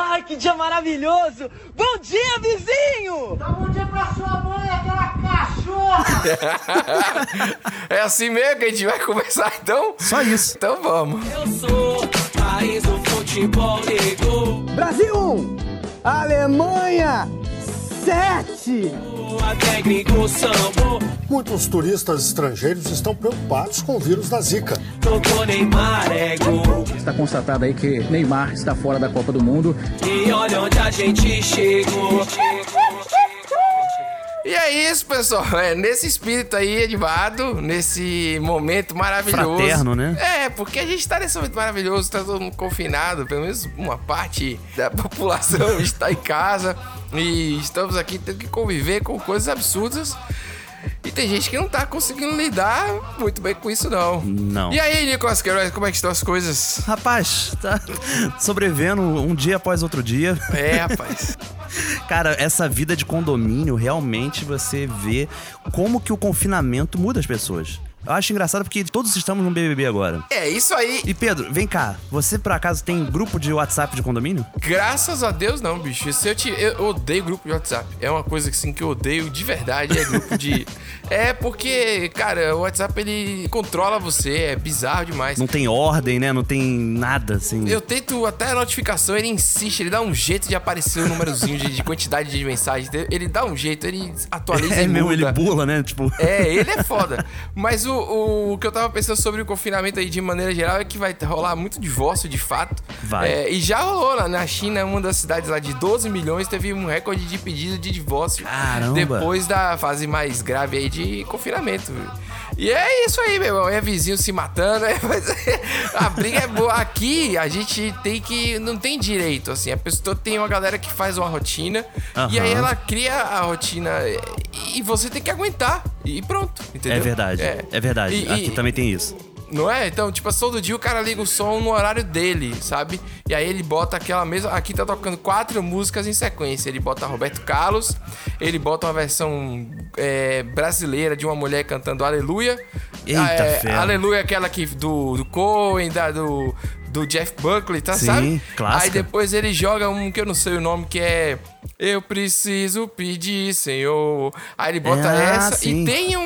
Ai, que dia maravilhoso! Bom dia, vizinho! Dá bom dia pra sua mãe, aquela cachorra! é assim mesmo que a gente vai começar então? Só isso. Então vamos. Eu sou país do futebol negro. Brasil 1, Alemanha 7. Muitos turistas estrangeiros estão preocupados com o vírus da Zika. É. Está constatado aí que Neymar está fora da Copa do Mundo. E olha onde a gente chegou. E é isso, pessoal. É nesse espírito aí, Edvado, nesse momento maravilhoso. Fraterno, né? É, porque a gente tá nesse momento maravilhoso, tá todo mundo confinado, pelo menos uma parte da população está em casa. E estamos aqui tendo que conviver com coisas absurdas. E tem gente que não tá conseguindo lidar muito bem com isso, não. Não. E aí, Nicolas Queiroz, como é que estão as coisas? Rapaz, tá sobrevivendo um dia após outro dia. É, rapaz. Cara, essa vida de condomínio, realmente você vê como que o confinamento muda as pessoas. Eu acho engraçado porque todos estamos no BBB agora. É isso aí. E Pedro, vem cá. Você por acaso tem grupo de WhatsApp de condomínio? Graças a Deus não, bicho. Se eu, te, eu odeio grupo de WhatsApp. É uma coisa assim que eu odeio de verdade, é grupo de É porque, cara, o WhatsApp ele controla você, é bizarro demais. Não tem ordem, né? Não tem nada assim. Eu tento até a notificação, ele insiste, ele dá um jeito de aparecer o númerozinho de, de quantidade de mensagens. Ele dá um jeito, ele atualiza É e mesmo, ele bula, né? Tipo. É, ele é foda. Mas o, o, o que eu tava pensando sobre o confinamento aí de maneira geral é que vai rolar muito divórcio de fato. Vai. É, e já rolou lá na China, uma das cidades lá de 12 milhões, teve um recorde de pedido de divórcio. Caramba. Depois da fase mais grave aí de confinamento. E é isso aí, meu irmão. É vizinho se matando. É, é- a briga é boa. Aqui a gente tem que. Não tem direito, assim. A pessoa tem uma galera que faz uma rotina. E aí ela cria a rotina. E você tem que aguentar. E pronto. Entendeu? É verdade. É, verdade. E- Aqui e- também tem isso. Não é? Então, tipo, todo dia o cara liga o som no horário dele, sabe? E aí ele bota aquela mesma. Aqui tá tocando quatro músicas em sequência. Ele bota Roberto Carlos, ele bota uma versão é, brasileira de uma mulher cantando Aleluia. Eita, é, ferro. Aleluia, aquela que do, do Cohen, da, do, do Jeff Buckley, tá? Sim, sabe? clássica. Aí depois ele joga um que eu não sei o nome, que é. Eu preciso pedir, Senhor. Aí ele bota Ah, essa sim. e tem um,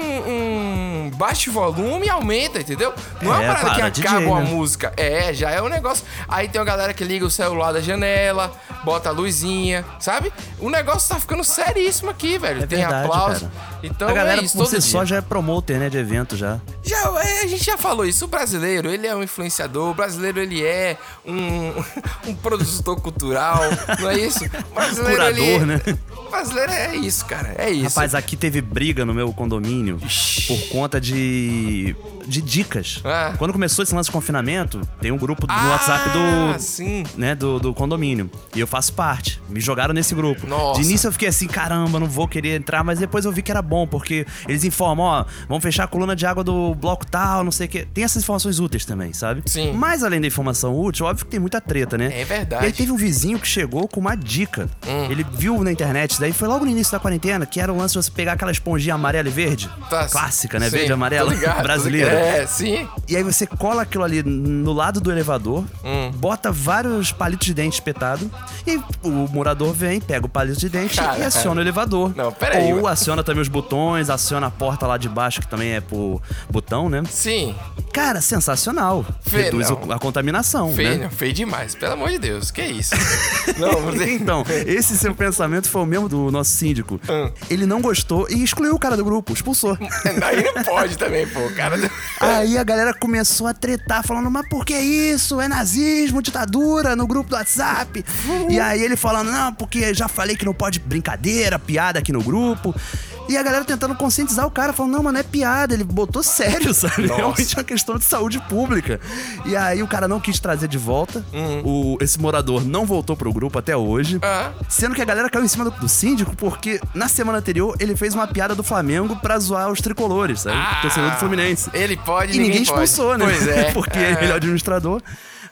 um baixo volume e aumenta, entendeu? Não é, É, uma parada para, que DJ, acaba uma né? música. É, já é um negócio. Aí tem uma galera que liga o celular da janela, bota a luzinha, sabe? O negócio tá ficando seríssimo aqui, velho. É tem verdade, aplauso. cara. Então a galera é isso, dia. só já é promoter, né? De evento já. Já, é, a gente já falou isso. O brasileiro, ele é um influenciador. O brasileiro, ele é um, um produtor cultural. Não é isso? O brasileiro, Curador, ele, né? O brasileiro é isso, cara. É isso. Rapaz, aqui teve briga no meu condomínio por conta de. De dicas. Ah. Quando começou esse lance de confinamento, tem um grupo no Ah, WhatsApp do. sim. Né, do, do condomínio. E eu faço parte. Me jogaram nesse grupo. Nossa. De início eu fiquei assim, caramba, não vou querer entrar, mas depois eu vi que era bom, porque eles informam, ó, vamos fechar a coluna de água do bloco tal, não sei o quê. Tem essas informações úteis também, sabe? Sim. Mas além da informação útil, óbvio que tem muita treta, né? É verdade. E aí teve um vizinho que chegou com uma dica. Hum. Ele viu na internet, daí foi logo no início da quarentena, que era o lance de você pegar aquela esponjinha amarela e verde. Tá, Clássica, né? sim, Verde e amarela. brasileira. Ligado. É, sim. E aí você cola aquilo ali no lado do elevador, Hum. bota vários palitos de dente espetado, e o morador vem, pega o palito de dente Cara, e aciona o elevador. Não, peraí, Ou aciona também os botões, aciona a porta lá de baixo, que também é por botão, né? Sim. Cara, sensacional. Fê, Reduz não. a contaminação, Feio, né? feio demais. Pelo amor de Deus. Que isso? não, você... Então, esse seu pensamento foi o mesmo do nosso síndico. Hum. Ele não gostou e excluiu o cara do grupo, expulsou. Aí não pode também, pô. O cara... Aí a galera começou a tretar, falando, mas por que isso? É nazismo, ditadura no grupo do WhatsApp. E aí ele falando, não, porque já falei que não pode brincadeira, piada aqui no grupo. E a galera tentando conscientizar o cara, falando, não, mas não é piada, ele botou sério, sabe? Nossa. Realmente é uma questão de saúde pública. E aí o cara não quis trazer de volta. O, esse morador não voltou pro grupo até hoje. Ah. Sendo que a galera caiu em cima do, do síndico, porque na semana anterior ele fez uma piada do Flamengo pra zoar os tricolores, sabe? Torcedor do Fluminense. Ele pode, E ninguém ninguém expulsou, né? Pois é. Porque É. ele é o administrador.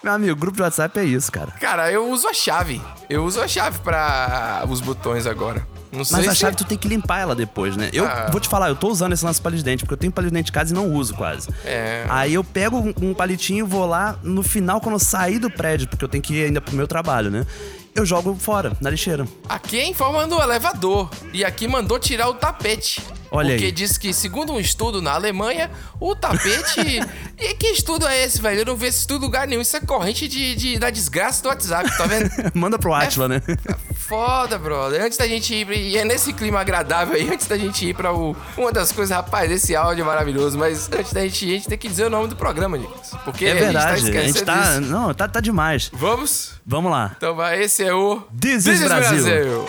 Meu amigo, grupo de WhatsApp é isso, cara. Cara, eu uso a chave. Eu uso a chave pra os botões agora. Não sei Mas a se... chave tu tem que limpar ela depois, né? Eu Ah. vou te falar, eu tô usando esse lance palito de dente, porque eu tenho palito de dente em casa e não uso quase. É. Aí eu pego um, um palitinho, vou lá, no final, quando eu sair do prédio, porque eu tenho que ir ainda pro meu trabalho, né? eu jogo fora, na lixeira. Aqui é em forma do elevador. E aqui mandou tirar o tapete. Olha porque aí. diz que, segundo um estudo na Alemanha, o tapete. e que estudo é esse, velho? Eu não vi esse estudo em lugar nenhum. Isso é corrente de, de- da desgraça do WhatsApp, tá vendo? Manda pro Atila, né? Foda, brother. Antes da gente ir, e é nesse clima agradável aí, antes da gente ir pra o, uma das coisas, rapaz, esse áudio é maravilhoso, mas antes da gente ir, a gente tem que dizer o nome do programa, Nicolas. Porque É a gente tá verdade. A gente tá. Não, tá, tá demais. Vamos? Vamos lá. Então vai, esse é o This is Brasil.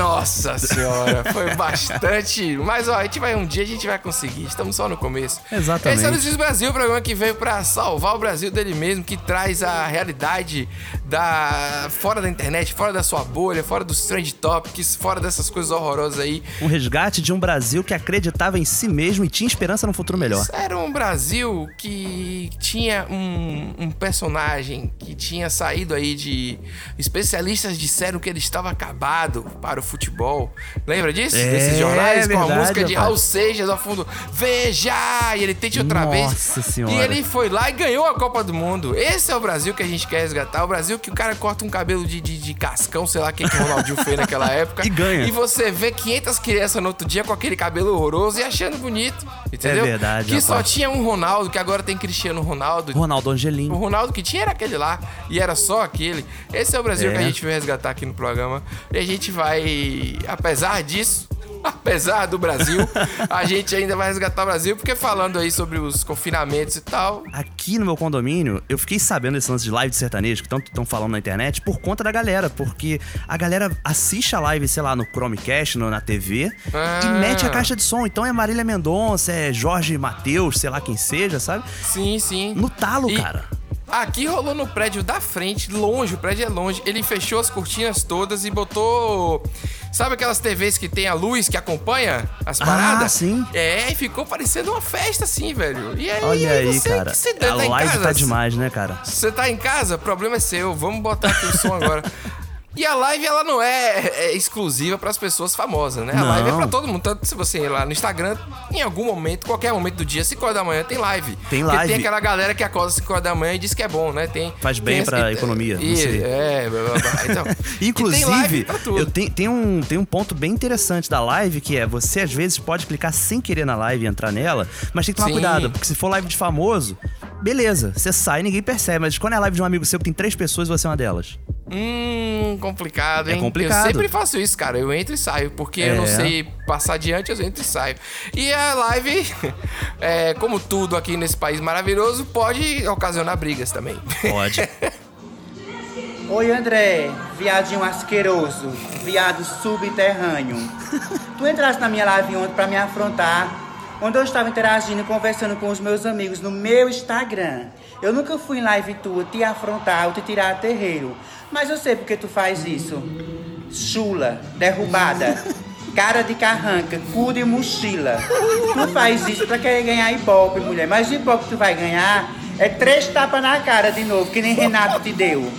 Nossa senhora, foi bastante. Mas ó, a gente vai um dia a gente vai conseguir. Estamos só no começo. Exatamente. Esse é o Brasil, o programa que veio pra salvar o Brasil dele mesmo, que traz a realidade da fora da internet, fora da sua bolha, fora dos trend topics, fora dessas coisas horrorosas aí. Um resgate de um Brasil que acreditava em si mesmo e tinha esperança no futuro melhor. Era um Brasil que tinha um, um personagem que tinha saído aí de. Especialistas disseram que ele estava acabado para o futebol. Lembra disso? É, Desses jornais com a verdade, música de. Raul Seixas ao fundo. Veja! E ele tente outra vez. Nossa Senhora. E ele foi lá e ganhou a Copa do Mundo. Esse é o Brasil que a gente quer resgatar. O Brasil que o cara corta um cabelo de, de, de cascão, sei lá o que, o Ronaldinho fez naquela época. E ganha. E você vê 500 crianças no outro dia com aquele cabelo horroroso e achando bonito. Entendeu? É verdade, Que só rapaz. tinha um Ronaldo, que agora tem Cristiano Ronaldo. Ronaldo O Angelim. Ronaldo que tinha era aquele lá e era só aquele. Esse é o Brasil É. que a gente vai resgatar aqui no programa. E a gente vai, apesar disso, apesar do Brasil, a gente ainda vai resgatar o Brasil, porque falando aí sobre os confinamentos e tal. Aqui no meu condomínio, eu fiquei sabendo desse lance de live de sertanejo que tanto estão falando na internet por conta da galera, porque a galera assiste a live, sei lá, no Chromecast, no- na TV, Ah. e mete a caixa de som. Então é Marília Mendonça, é Jorge Matheus, sei lá quem seja, sabe? Sim, sim. No talo, E cara. Aqui rolou no prédio da frente, longe, o prédio é longe. Ele fechou as cortinas todas e botou. Sabe aquelas TVs que tem a luz que acompanha as Ah, paradas? sim. É, e ficou parecendo uma festa assim, velho. E aí, Olha aí, você cara. se A tá live casa, tá demais, né, cara? Você tá em casa, o problema é seu. Vamos botar aqui o som agora. E a live, ela não é, é exclusiva pras pessoas famosas, né? A Não. live é pra todo mundo. Tanto se você ir lá no Instagram, em algum momento, qualquer momento do dia, 5 horas da manhã, tem live. Tem Porque live. tem aquela galera que acorda às 5 horas da manhã e diz que é bom, né? Tem, Faz bem tem pra esse- economia, E, é, blá, blá, blá. Então, Inclusive, eu tenho, tem, um, tem um ponto bem interessante da live, que é você às vezes pode clicar sem querer na live e entrar nela, mas tem que tomar Sim. cuidado, porque se for live de famoso, beleza, você sai e ninguém percebe, mas quando é live de um amigo seu que tem três pessoas, você é uma delas. Hum, complicado, É hein? complicado. Eu sempre faço isso, cara. Eu entro e saio, porque eu não É. sei passar adiante, eu entro e saio. E a live, é, como tudo aqui nesse país maravilhoso, pode ocasionar brigas também. Pode. Oi André, viadinho asqueroso, viado subterrâneo. Tu entraste na minha live ontem pra me afrontar, onde eu estava interagindo e conversando com os meus amigos no meu Instagram. Eu nunca fui em live tua te afrontar ou te tirar a terreiro, mas eu sei porque tu faz isso. Chula, derrubada, cara de carranca, cu de mochila. Tu faz isso pra querer ganhar ibope, mulher, mas o ibope que tu vai ganhar é três tapas na cara de novo, que nem Renato te deu.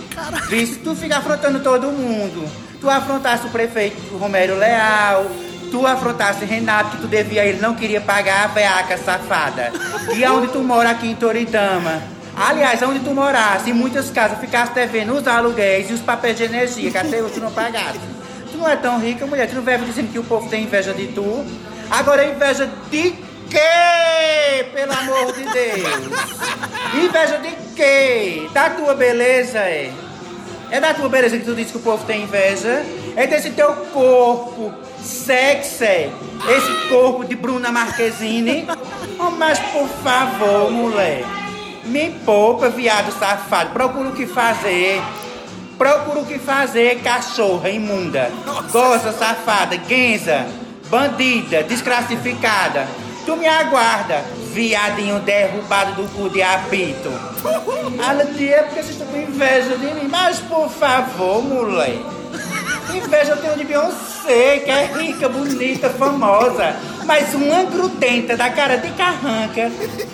Visto, tu fica afrontando todo mundo. Tu afrontasse o prefeito Romero Leal, tu afrontasse Renato, que tu devia, ele não queria pagar a veaca safada. E aonde tu mora aqui em Toritama? Aliás, aonde tu morasse, em muitas casas, ficasse devendo os aluguéis e os papéis de energia, que até hoje tu não pagasse. Tu não é tão rica, mulher, tu não vive dizendo que o povo tem inveja de tu. Agora, inveja de quê? Pelo amor de Deus. Inveja de quê? Da tua beleza, é? É da tua beleza que tu diz que o povo tem inveja? É desse teu corpo sexy, esse corpo de Bruna Marquezine? Oh, mas por favor, mulher, me poupa, viado safado. Procura o que fazer. Procura o que fazer, cachorra imunda. Goza, safada, guenza, bandida, desclassificada. Tu me aguarda, viadinho derrubado do cu de apito. De é porque vocês estão com inveja de mim. Mas por favor, mulher. Inveja eu tenho de Beyoncé, que é rica, bonita, famosa. Mas uma grudenta da cara de carranca.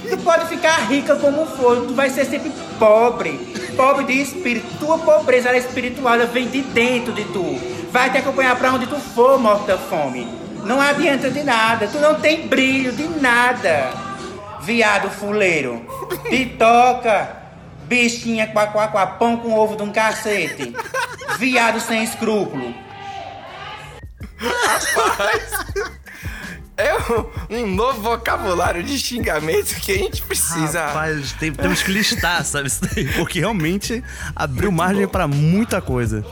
Tu pode ficar rica como for, tu vai ser sempre pobre. Pobre de espírito. Tua pobreza ela é espiritual, ela vem de dentro de tu. Vai te acompanhar pra onde tu for, morta fome. Não adianta de nada, tu não tem brilho de nada. Viado fuleiro. De toca. Bichinha quá, quá, quá, pão com ovo de um cacete. Viado sem escrúpulo. É um, um novo vocabulário de xingamento que a gente precisa. Rapaz, tem- temos que listar, sabe? Porque realmente abriu margem pra muita coisa.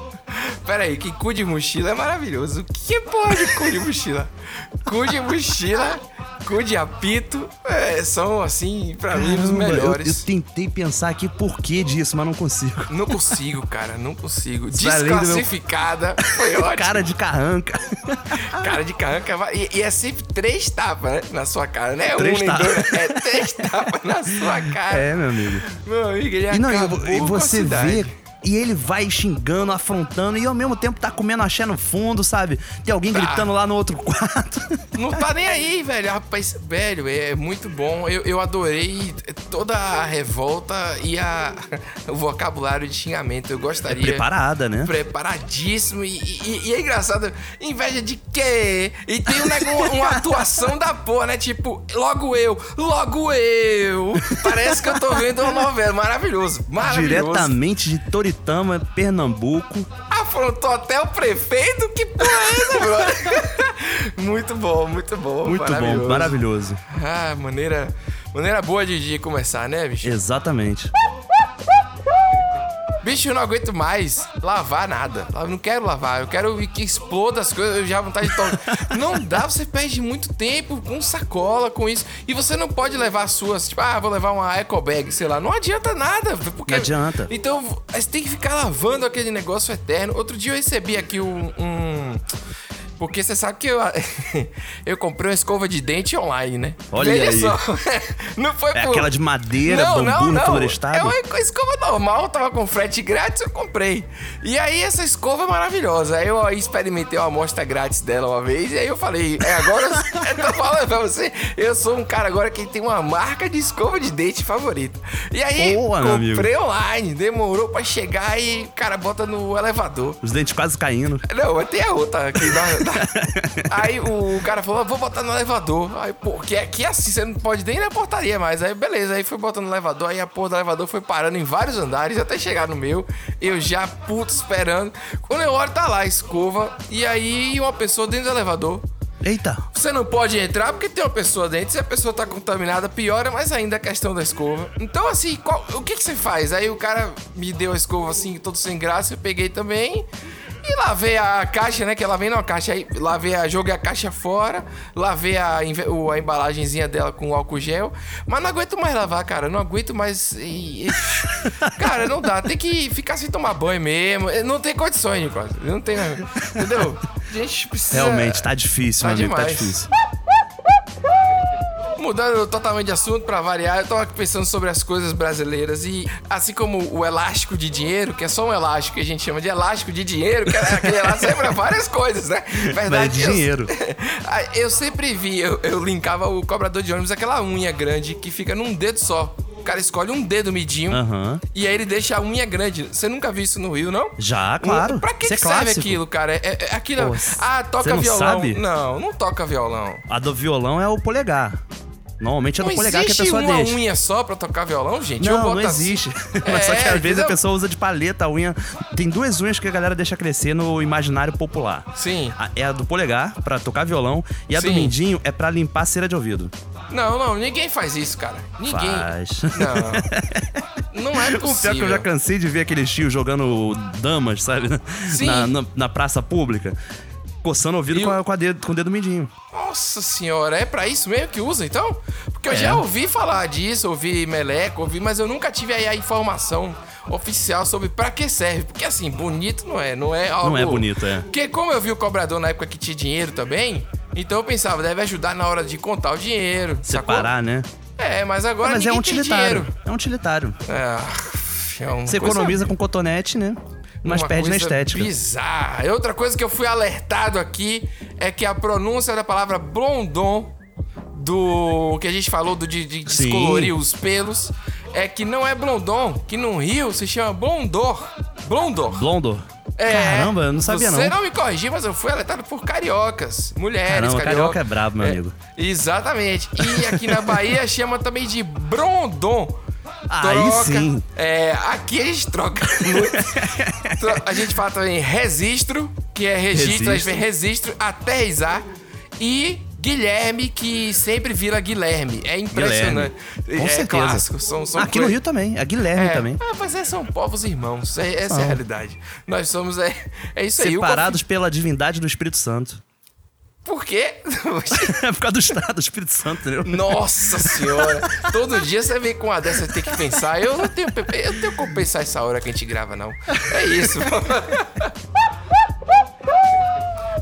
Pera aí, que cu de mochila é maravilhoso. Que porra de cu de mochila? Cu de mochila, cu de apito, é, são assim, pra mim, os Caramba, eu, melhores. eu tentei pensar aqui por que disso, mas não consigo. Não consigo, cara, não consigo. Meu- Desclassificada. Foi ótimo. Cara de carranca. Cara de carranca. E, e é sempre três tapas, né? Na sua cara, né? Três um tapas. dois. É três tapas na sua cara. É, meu amigo. Meu amigo, ele E, não, e e você vê. E ele vai xingando, afrontando, e ao mesmo tempo tá comendo axé no fundo, sabe? Tem alguém Tá. gritando lá no outro quarto. Não tá nem aí, velho. Rapaz, velho, é muito bom. Eu, eu adorei toda a revolta e a, o vocabulário de xingamento. Eu gostaria. Preparada, né? Preparadíssimo. E, e- e é engraçado. Inveja de quê? E tem um negócio, uma atuação da porra, né? Tipo, logo eu, logo eu. Parece que eu tô vendo uma novela. Maravilhoso. Maravilhoso. Diretamente de Toritama, Pernambuco. Afrontou até o prefeito? Que porra é essa, brother? muito bom, muito bom. Muito bom, maravilhoso. Ah, maneira, maneira boa de, de começar, né, bicho? Exatamente. Bicho, eu não aguento mais lavar nada. Eu não quero lavar, eu quero que exploda as coisas, eu já vontade de tomar. não dá, você perde muito tempo com sacola, com isso. E você não pode levar as suas, tipo, ah, vou levar uma eco bag, sei lá. Não adianta nada. Porque... Não adianta. Então, você tem que ficar lavando aquele negócio eterno. Outro dia eu recebi aqui um. um- Porque você sabe que eu, eu comprei uma escova de dente online, né? Olha Veja aí. só. Não foi É por- aquela de madeira, bambu no florestado? É uma escova normal, tava com frete grátis, eu comprei. E aí essa escova é maravilhosa. Aí eu experimentei uma amostra grátis dela uma vez, e aí eu falei, é agora eu tô falando pra você, eu sou um cara agora que tem uma marca de escova de dente favorita. E aí Boa, comprei online, demorou pra chegar e cara bota no elevador. Os dentes quase caindo. Não, tem a outra Aí o cara falou, vou botar no elevador. Aí, pô, que aqui é assim, você não pode nem ir na portaria mais. Aí, beleza, aí foi botando no elevador, aí a porra do elevador foi parando em vários andares até chegar no meu. Eu já, puto, esperando. Quando eu olho, tá lá a escova. E aí uma pessoa dentro do elevador. Eita. Você não pode entrar porque tem uma pessoa dentro. Se a pessoa tá contaminada, piora mais ainda a questão da escova. Então, assim, qual- o que, que você faz? Aí o cara me deu a escova assim, todo sem graça, eu peguei também. E lavei a caixa, né? Que ela vem numa caixa aí. Lavei a, joguei a caixa fora. Lavei a, a embalagenzinha dela com álcool gel. Mas não aguento mais lavar, cara. Não aguento mais. e- e- cara, não dá. Tem que ficar sem tomar banho mesmo. Não tem condições, Nicolas. Não tem. Entendeu? A gente precisa. Realmente, tá difícil, Tá meu amigo, tá difícil. Mudando totalmente de assunto pra variar, eu tava aqui pensando sobre as coisas brasileiras e assim como o elástico de dinheiro, que é só um elástico que a gente chama de elástico de dinheiro, que é aquele elástico serve pra várias coisas, né? Verdade. Mas é de eu- dinheiro. Ah, eu sempre vi, eu, eu linkava o cobrador de ônibus aquela unha grande que fica num dedo só. O cara escolhe um dedo midinho Aham. e aí ele deixa a unha grande. Você nunca viu isso no Rio, não? Já, claro. Pra que, é que serve aquilo, cara? É, é- é aquilo. Pô, ah, toca não violão. sabe? Não, não toca violão. A do violão é o polegar. Normalmente é do Não polegar que a pessoa uma deixa. unha só pra tocar violão, gente? Não, não assim. existe. Mas só que É, às vezes a pessoa usa de paleta a unha. Tem duas unhas que a galera deixa crescer no imaginário popular. Sim. A- É a do polegar, pra tocar violão, e a do Sim. mindinho é pra limpar cera de ouvido. Não, não, ninguém faz isso, cara. Ninguém. Faz. Não. Não é O pior que eu possível. já cansei de ver aqueles tios jogando damas, sabe? Sim. Na, na, na praça pública. Coçando o ouvido com, o- a- com, a dedo, com o dedo mindinho. Nossa senhora, é pra isso mesmo que usa, então? Porque eu É. já ouvi falar disso, ouvi meleco, ouvi, mas eu nunca tive aí a informação oficial sobre pra que serve. Porque assim, bonito não é, não é algo... Não é bonito, é. Porque como eu vi o cobrador na época que tinha dinheiro também, então eu pensava, deve ajudar na hora de contar o dinheiro. sacou? Separar, né? É, mas agora Mas é ninguém um utilitário. É um utilitário. É, é uma Você economiza com cotonete, né? Mas uma perde na estética. Bizarra. E outra coisa que eu fui alertado aqui é que a pronúncia da palavra blondon, do que a gente falou do de, de Sim. descolorir os pelos, é que não é blondon, que no Rio se chama blondor. Blondor. Blondor. É, Caramba, eu não sabia Você não. não me corrigiu, mas eu fui alertado por cariocas, mulheres Caramba, carioca. carioca é brabo, meu amigo. Exatamente. E aqui na Bahia chama também de brondon. Aí troca. sim. É, aqui a gente troca muito. A gente fala também registro, que é registro, a gente vem registro até risar. E Guilherme, que sempre vira Guilherme. É impressionante. Guilherme. Com é certeza. clássico. São, são Aqui no coi- Rio também. A Guilherme é, também. Ah, mas é, são povos irmãos. É, essa é a realidade. Nós somos. É, é isso aí. O Separados pela divindade do Espírito Santo. Por quê? É por causa do Estado do Espírito Santo, entendeu? Nossa senhora! Todo dia você vem com uma dessa, tenho que pensar. Eu não tenho, eu não tenho como pensar essa hora que a gente grava, não. É isso.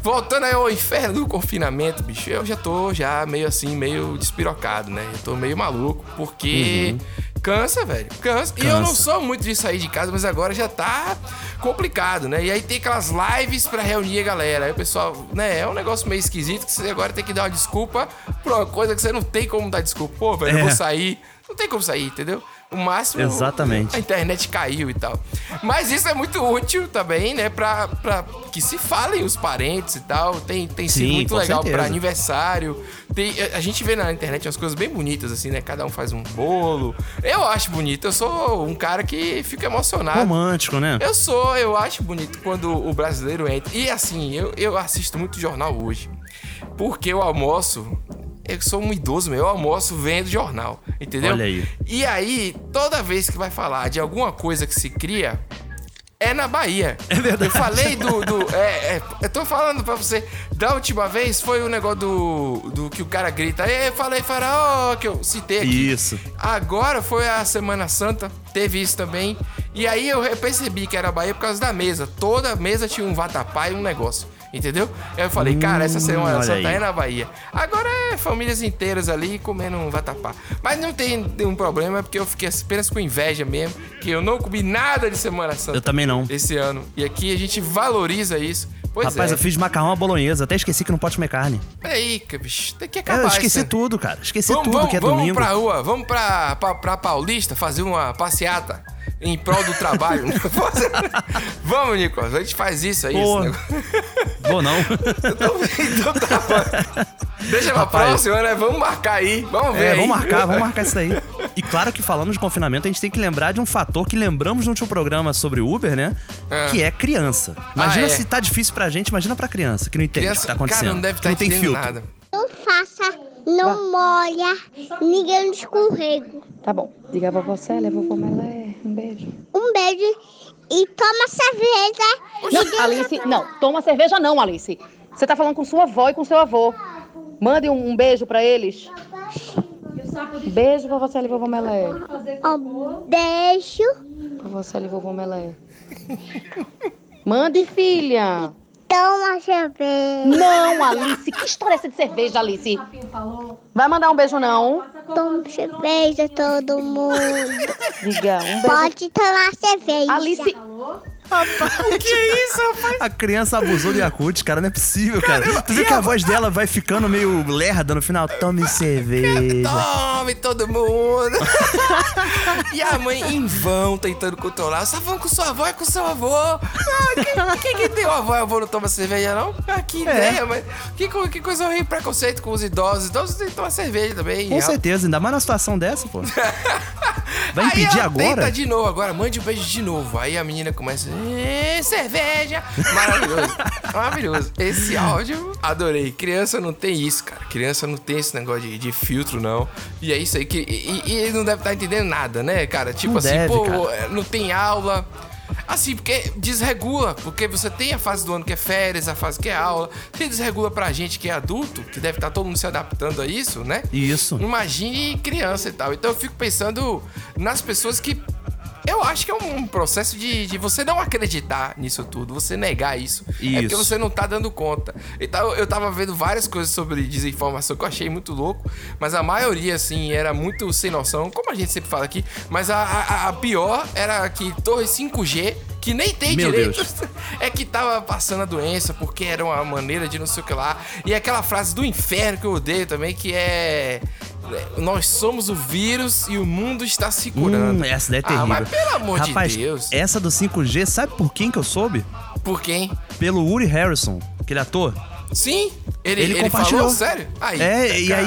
Voltando aí ao inferno do confinamento, bicho, eu já tô já meio assim, meio despirocado, né? Eu tô meio maluco, porque cansa, velho. Cansa. E eu não Cansa. sou muito de sair de casa, mas agora já tá complicado, né? E aí tem aquelas lives pra reunir a galera. Aí o pessoal, né? É um negócio meio esquisito que você agora tem que dar uma desculpa pra uma coisa que você não tem como dar desculpa. Pô, velho, eu É. vou sair. Não tem como sair, entendeu? O máximo. Exatamente. A internet caiu e tal. Mas isso é muito útil também, né? Pra, pra que se falem os parentes e tal. Tem, tem sido Sim, muito legal pra aniversário. Tem, a gente vê na internet umas coisas bem bonitas, assim, né? Cada um faz um bolo. Eu acho bonito. Eu sou um cara que fica emocionado. Romântico, né? Eu sou, eu acho bonito quando o brasileiro entra. E assim, eu, eu assisto muito jornal hoje. Porque eu almoço. Eu sou um idoso, meu. Eu almoço vendo jornal. Entendeu? Olha aí. E aí, toda vez que vai falar de alguma coisa que se cria. É na Bahia. É verdade. Eu falei do. do é, é, eu tô falando pra você. Da última vez foi o negócio do. do que o cara grita. Eu falei, faraó, que eu citei aqui. Isso. Agora foi a Semana Santa, teve isso também. E aí eu percebi que era Bahia por causa da mesa. Toda mesa tinha um vatapá e um negócio. Entendeu? Aí eu falei, cara, essa Semana Hum, olha Santa aí. é na Bahia. Agora é famílias inteiras ali comendo um vatapá. Mas não tem nenhum problema, porque eu fiquei apenas com inveja mesmo, que eu não comi nada de Semana Santa Eu também não. esse ano. E aqui a gente valoriza isso. Pois Rapaz, é. eu fiz macarrão à bolonhesa. Até esqueci que não pode comer carne. Peraí, bicho, tem que É, acabar eu esqueci isso. tudo, cara. Esqueci Vamos, tudo vamos, que é vamos domingo. pra rua, vamos pra, pra, pra Paulista fazer uma passeata em prol do trabalho. vamos, Nicolas, a gente faz isso aí. Negócio. Vou não. Então, então tá bom. Deixa pra Rapaz. próxima, né? Vamos marcar aí. Vamos ver É, aí. vamos marcar, vamos marcar isso daí. E claro que falando de confinamento, a gente tem que lembrar de um fator que lembramos no último programa sobre Uber, né? É. Que é criança. Imagina Ah, é. se tá difícil pra gente, imagina pra criança, que não entende o que Criança, tá acontecendo. cara, não deve estar não tem filtro. nada. Não faça, não molha, ninguém no escorrego. Tá bom. Diga a vovó Célia, vovó Melé. Um beijo. Um beijo e toma cerveja. Não, Alice, não. Toma cerveja não, Alice. Você tá falando com sua avó e com seu avô. Mande um, um beijo pra eles. Beijo, vovó Célia e vovó Melé. Um beijo. Vovó Célia e vovó Melé. Mande, filha. Toma cerveja. Não, Alice. Que história é essa de cerveja, Alice? Vai mandar um beijo, não? Toma cerveja, todo mundo. Diga, um beijo. Pode tomar cerveja. Alice, Que isso, rapaz? A criança abusou do Yakut, cara, não é possível, cara. Tu viu que a voz dela vai ficando meio lerda no final? Tome cerveja. Tome todo mundo. e a mãe em vão tentando controlar. Tá falando com sua avó e com seu avô. Ah, quem, quem que tem o avó e o avô não toma cerveja, não? Ah, que É. ideia, mas. Que, que coisa horrível, preconceito com os idosos. Idosos têm que tomar cerveja também. Com certeza, ainda mais numa situação dessa, pô. Vai Aí impedir ela agora? Tenta de novo, agora mande um beijo de novo. Aí a menina começa. "Ê, cerveja! Maravilhoso. Maravilhoso. Esse áudio, adorei. Criança não tem isso, cara. Criança não tem esse negócio de, de filtro, não. E é isso aí que. E, e ele não deve estar entendendo nada, né, cara? Tipo Não assim, deve, pô, cara. não tem aula. Assim, porque desregula, porque você tem a fase do ano que é férias, a fase que é aula. Se desregula pra gente que é adulto, que deve estar todo mundo se adaptando a isso, né? Isso. Imagine criança e tal. Então eu fico pensando nas pessoas que. Eu acho que é um processo de, de você não acreditar nisso tudo, você negar isso. É porque Isso. você não tá dando conta. Então eu tava vendo várias coisas sobre desinformação que eu achei muito louco, mas a maioria, assim, era muito sem noção, como a gente sempre fala aqui. Mas a, a, a pior era que torre 5G, que nem tem Meu direito, Deus. é que tava passando a doença porque era uma maneira de não sei o que lá. E aquela frase do inferno que eu odeio também, que é. Nós somos o vírus e o mundo está se curando. Hum, essa daí é terrível. Ah, mas pelo amor Rapaz, de Deus. essa do 5G, sabe por quem que eu soube? Por quem? Pelo Uri Harrison, aquele ator. Sim? Ele, Ele ele, compartilhou. falou? Sério? Aí, É, e aí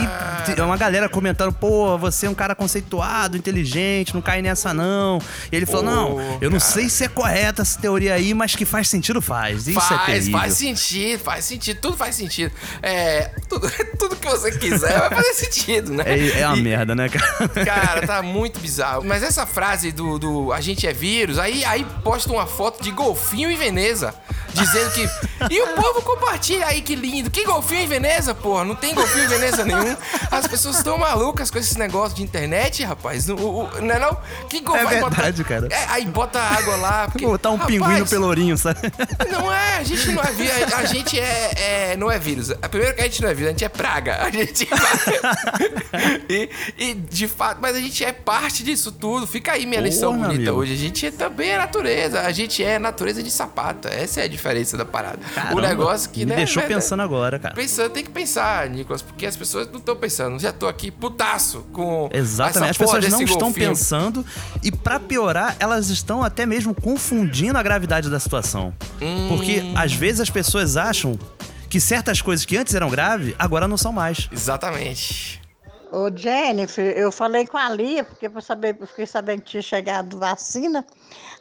tem uma galera comentando, pô, você é um cara conceituado, inteligente, não cai nessa não. E ele falou, Pô, não, eu não cara. sei se é correta essa teoria aí, mas que faz sentido, faz. Isso é faz, terrível. faz sentido, faz sentido, tudo faz sentido. É, tudo, tudo que você quiser vai fazer sentido, né? É, é uma E- merda, né, cara? Cara, tá muito bizarro. Mas essa frase do, do a gente é vírus, aí, aí posta uma foto de golfinho em Veneza. Dizendo que. E o povo compartilha aí, que lindo. Que golfinho em Veneza, porra? Não tem golfinho em Veneza nenhum. As pessoas estão malucas com esses negócios de internet, rapaz. Não, o- o- não é não? Que gol- É vai botar- verdade, cara. É, aí bota água lá. Porque, botar um Rapaz, pinguim no pelourinho, sabe? Não é, a gente não é vírus, a gente é, é- não é vírus. A primeira que a gente não é vírus, a gente é praga. A gente e, e, de fato, mas a gente é parte disso tudo. Fica aí minha Porra, lição bonita amigo. hoje. A gente é também é natureza. A gente é natureza de sapata. Essa é a diferença da parada. o Caramba, negócio que me né, deixou né, pensando agora, cara. Pensando, tem que pensar, Nicolas, porque as pessoas não estão pensando. Já tô aqui putaço com Exatamente, as pessoas não desse estão golfinho. pensando e pra piorar, elas estão até mesmo confundindo a gravidade da situação. Hum. Porque às vezes as pessoas acham que certas coisas que antes eram graves, agora não são mais. Exatamente. Ô Jennifer, eu falei com a Lia, porque eu saber, eu fiquei sabendo que tinha chegado vacina,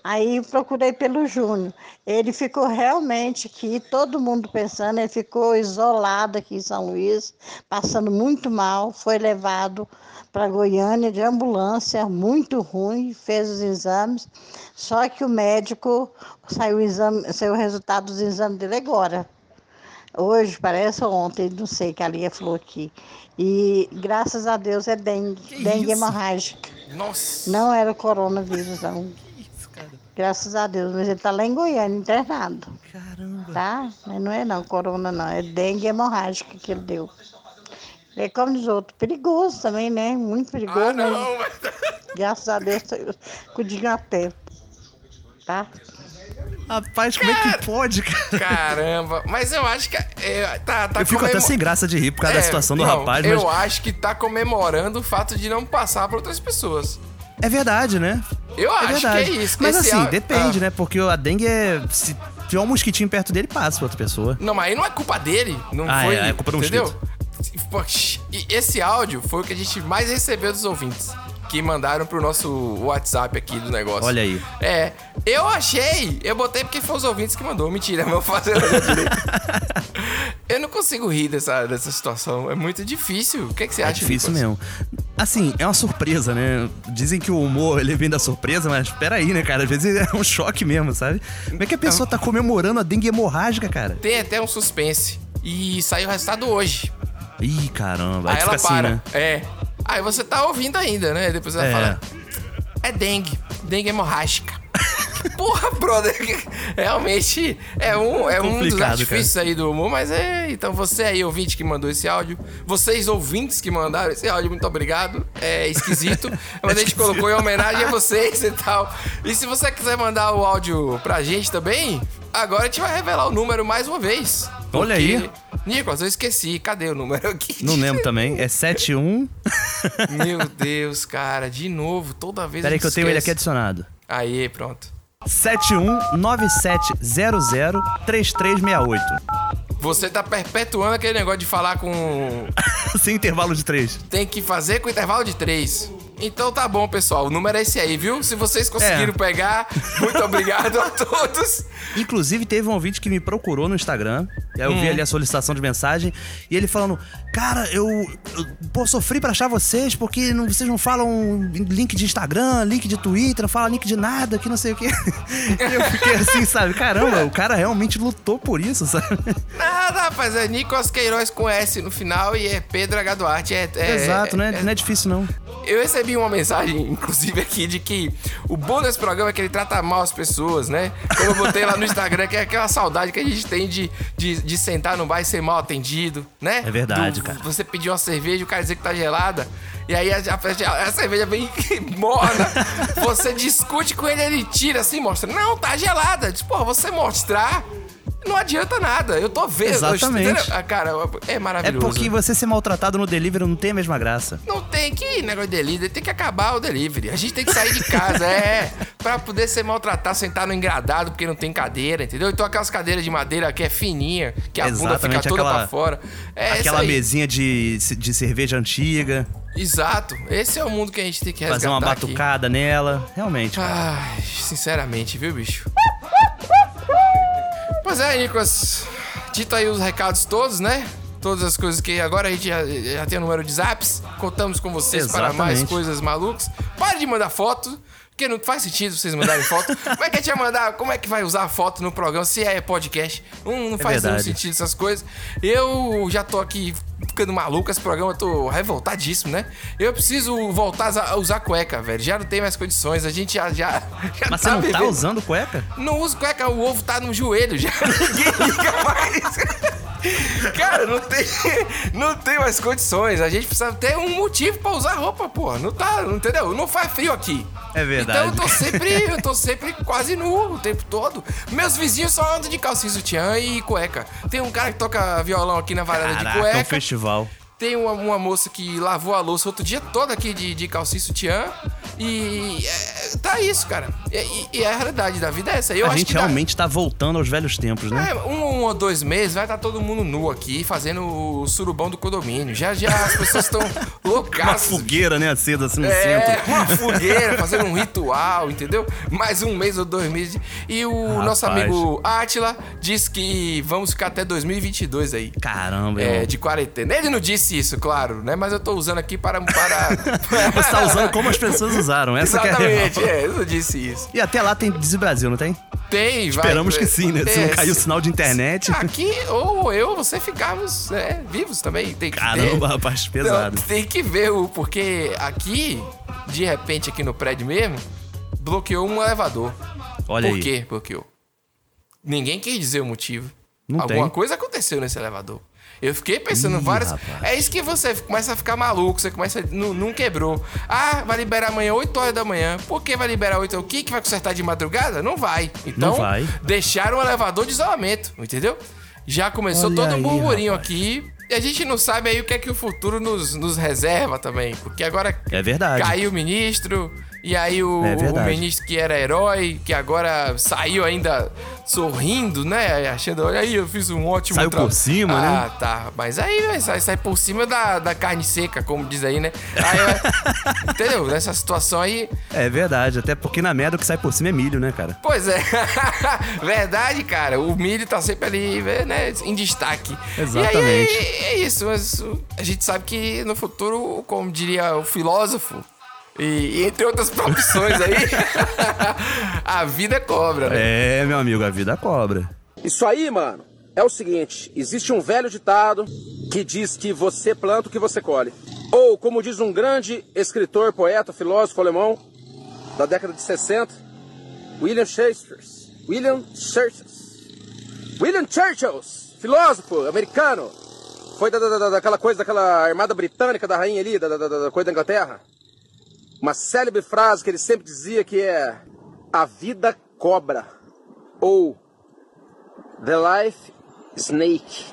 aí procurei pelo Júnior. Ele ficou realmente aqui, todo mundo pensando, ele ficou isolado aqui em São Luís, passando muito mal, foi levado para Goiânia de ambulância, muito ruim, fez os exames, só que o médico saiu o, exame, saiu o resultado dos exames dele agora. Hoje, parece ontem, não sei, que a Lia falou aqui. E graças a Deus é dengue, dengue isso? hemorrágica. Nossa. Não era o coronavírus, não. Graças a Deus, mas ele tá lá em Goiânia, internado. Caramba. Tá? Mas não é não, corona não, é dengue hemorrágica que ele deu. É como os outros, perigoso também, né? Muito perigoso, Ah, não, mas graças a Deus, cuidinho a tempo. Tá? Rapaz, como é que pode, cara? Caramba, mas eu acho que é, tá, tá Eu fico até comemo- sem graça de rir por causa da É, situação do não, rapaz, mas Eu acho que tá comemorando o fato de não passar pra outras pessoas. é verdade, né? Eu é acho verdade. que é isso. Mas assim, áudio- depende, Ah. né? Porque a dengue é. Se tiver um mosquitinho perto dele, passa pra outra pessoa. Não, mas aí não é culpa dele. Não Ah, foi. é, é culpa do Entendeu? Poxa, E esse áudio foi o que a gente mais recebeu dos ouvintes. Que mandaram pro nosso WhatsApp aqui do negócio. Olha aí. É, eu achei, eu botei porque foi os ouvintes que mandou. Mentira, vou fazer. Eu não consigo rir dessa, dessa situação. É muito difícil. O que, é que você É acha, difícil Nicolas? mesmo. Assim, é uma surpresa, né? Dizem que o humor ele vem da surpresa, mas peraí, né, cara? Às vezes é um choque mesmo, sabe? Como é que a pessoa tá comemorando a dengue hemorrágica, cara? Tem até um suspense. E saiu o resultado hoje. Ih, caramba. Aí, Aí ela assim, para. né? É. Aí você tá ouvindo ainda, né? Depois ela É. fala. É dengue. Dengue hemorrágica. Porra, brother. Realmente é um, é um dos artifícios aí do humor, mas é. Então você aí, ouvinte que mandou esse áudio. Vocês, ouvintes que mandaram esse áudio, muito obrigado. É esquisito. Mas a gente colocou em homenagem a vocês e tal. E se você quiser mandar o áudio pra gente também, agora a gente vai revelar o número mais uma vez. Olha aí. Nicolas, eu esqueci. Cadê o número aqui? Não lembro também. É 71. Meu Deus, cara, de novo, toda vez. Peraí que eu tenho ele aqui esquece. adicionado. Aí, pronto. 7197003368. Você tá perpetuando aquele negócio de falar com. Sem intervalo de 3. Tem que fazer com intervalo de três. Então tá bom, pessoal. O número é esse aí, viu? Se vocês conseguiram É. pegar, muito obrigado a todos. Inclusive, teve um ouvinte que me procurou no Instagram. Aí Eu vi Hum. ali a solicitação de mensagem. E ele falando: Cara, eu, eu pô, sofri pra achar vocês porque não- vocês não falam link de Instagram, link de Twitter, não falam link de nada, que não sei o quê. E eu fiquei assim, sabe? Caramba, o cara realmente lutou por isso, sabe? Nada, rapaz. É Nicolas Queiroz com S no final e é Pedro H. Duarte. É, é- Exato, é- né? Não é difícil, não. Eu recebi uma mensagem, inclusive, aqui, de que o bom desse programa é que ele trata mal as pessoas, né? Como eu botei lá no Instagram, que é aquela saudade que a gente tem de, de, de sentar no bar e ser mal atendido, né? É verdade, Do- cara. Você pedir uma cerveja e o cara dizer que tá gelada. E aí a, a- a cerveja vem morna. Você discute com ele, ele tira assim, mostra. Não, tá gelada. Diz, porra, você mostrar. Não adianta nada. Eu tô vendo. Exatamente. Ah, Cara, é É maravilhoso. porque você ser maltratado no delivery não tem a mesma graça. Não tem que negócio de delivery, tem que acabar o delivery. A gente tem que sair de casa, é, pra poder ser maltratado, sentar no engradado porque não tem cadeira, entendeu? Então aquelas cadeiras de madeira que é fininha, que a bunda fica Exatamente, toda aquela- pra fora. É Aquela mesinha de, de cerveja antiga, Exato. Esse é o mundo que a gente tem que resgatar fazer uma aqui. batucada nela. Realmente, cara. Ai, sinceramente, viu, bicho? Pois é, Nicolas. Dito aí os recados todos, né? Todas as coisas que agora a gente já, já tem o número de zaps. Contamos com vocês para mais Exatamente. coisas malucas. Pare de mandar foto. Porque não faz sentido vocês mandarem foto. Como é que a gente vai mandar? Como é que vai usar foto no programa se é podcast? Não, não É faz nenhum verdade. sentido essas coisas. Eu já tô aqui ficando maluco esse programa, eu tô revoltadíssimo, né? Eu preciso voltar a usar- a cueca, velho. Já não tem mais condições. A gente já. já, já Mas você não tá vivendo- usando cueca? não uso cueca, o ovo tá no joelho já. Ninguém liga mais. Cara, não tem, não tem mais condições. A gente precisa ter um motivo pra usar roupa, porra. Não tá, entendeu? Não faz frio aqui. É verdade. Então eu tô sempre, eu tô sempre quase nu o tempo todo. Meus vizinhos só andam de calcinha sutiã e cueca. Tem um cara que toca violão aqui na varanda de Caraca, é um cueca. festival. Tem uma, uma moça que lavou a louça outro dia todo aqui de, de calcinha sutiã. E é, tá isso, cara. E, e- a realidade da vida é essa. Eu a gente que dá- realmente tá voltando aos velhos tempos, né? é, um, um ou dois meses vai estar todo mundo nu aqui fazendo o surubão do condomínio. Já já as pessoas estão Uma loucas. fogueira, né, acesa assim no É, centro. uma fogueira, fazendo um ritual, entendeu? Mais um mês ou dois meses. E o Rapaz. nosso amigo Atila disse que vamos ficar até 2022 aí. Caramba, É, irmão. de quarentena. Ele não disse isso, claro, né? Mas eu tô usando aqui para. para... Você tá usando como as pessoas usaram, essa que é. Exatamente, é, eu não disse isso. E até lá tem Dizzy Brasil, não tem? Tem, vai. Esperamos que sim, né? Se não É, cair o sinal de internet. Aqui, ou eu, você ficarmos é, vivos também. Tem que Caramba, ter. rapaz, pesado. Não, tem que ver o. Porque aqui, de repente, aqui no prédio mesmo, bloqueou um elevador. Olha Por aí. quê? Bloqueou. Ninguém quis dizer o motivo. Não Alguma tem. coisa aconteceu nesse elevador. Eu fiquei pensando Ih, várias. rapaz. É isso que você começa a ficar maluco, você começa. a- Não, não quebrou. Ah, vai liberar amanhã 8 horas da manhã. Por que vai liberar 8 horas? O que, que vai consertar de madrugada? Não vai. Então, Não vai. deixaram o elevador de isolamento, entendeu? Já começou Olha todo um aí, burburinho rapaz. aqui. E a gente não sabe aí o que é que o futuro nos, nos reserva também. Porque agora É verdade. caiu o ministro. E aí o, É o que era herói, que agora saiu ainda sorrindo, né? Achando, olha aí, eu fiz um ótimo Saiu por cima, ah, né? Ah, tá. Mas aí sai, sai por cima da, da carne seca, como diz aí, né? Aí, é- entendeu? Nessa situação aí. É verdade, até porque na merda o que sai por cima é milho, né, cara? Pois é. Verdade, cara. O milho tá sempre ali, né? Em destaque. Exatamente. E aí, é isso. Mas a gente sabe que no futuro, como diria o filósofo, e, e entre outras profissões aí, a vida cobra, né? É, meu amigo, a vida cobra. Isso aí, mano, é o seguinte: existe um velho ditado que diz que você planta o que você colhe. Ou, como diz um grande escritor, poeta, filósofo alemão da década de 60, William Shakespeare. William Shakespeare. William Churchill, filósofo americano. Foi da, da- da- daquela coisa, daquela armada britânica da rainha ali, da, da- da- da coisa da Inglaterra. Uma célebre frase que ele sempre dizia que é: A vida cobra. Ou The Life Snake.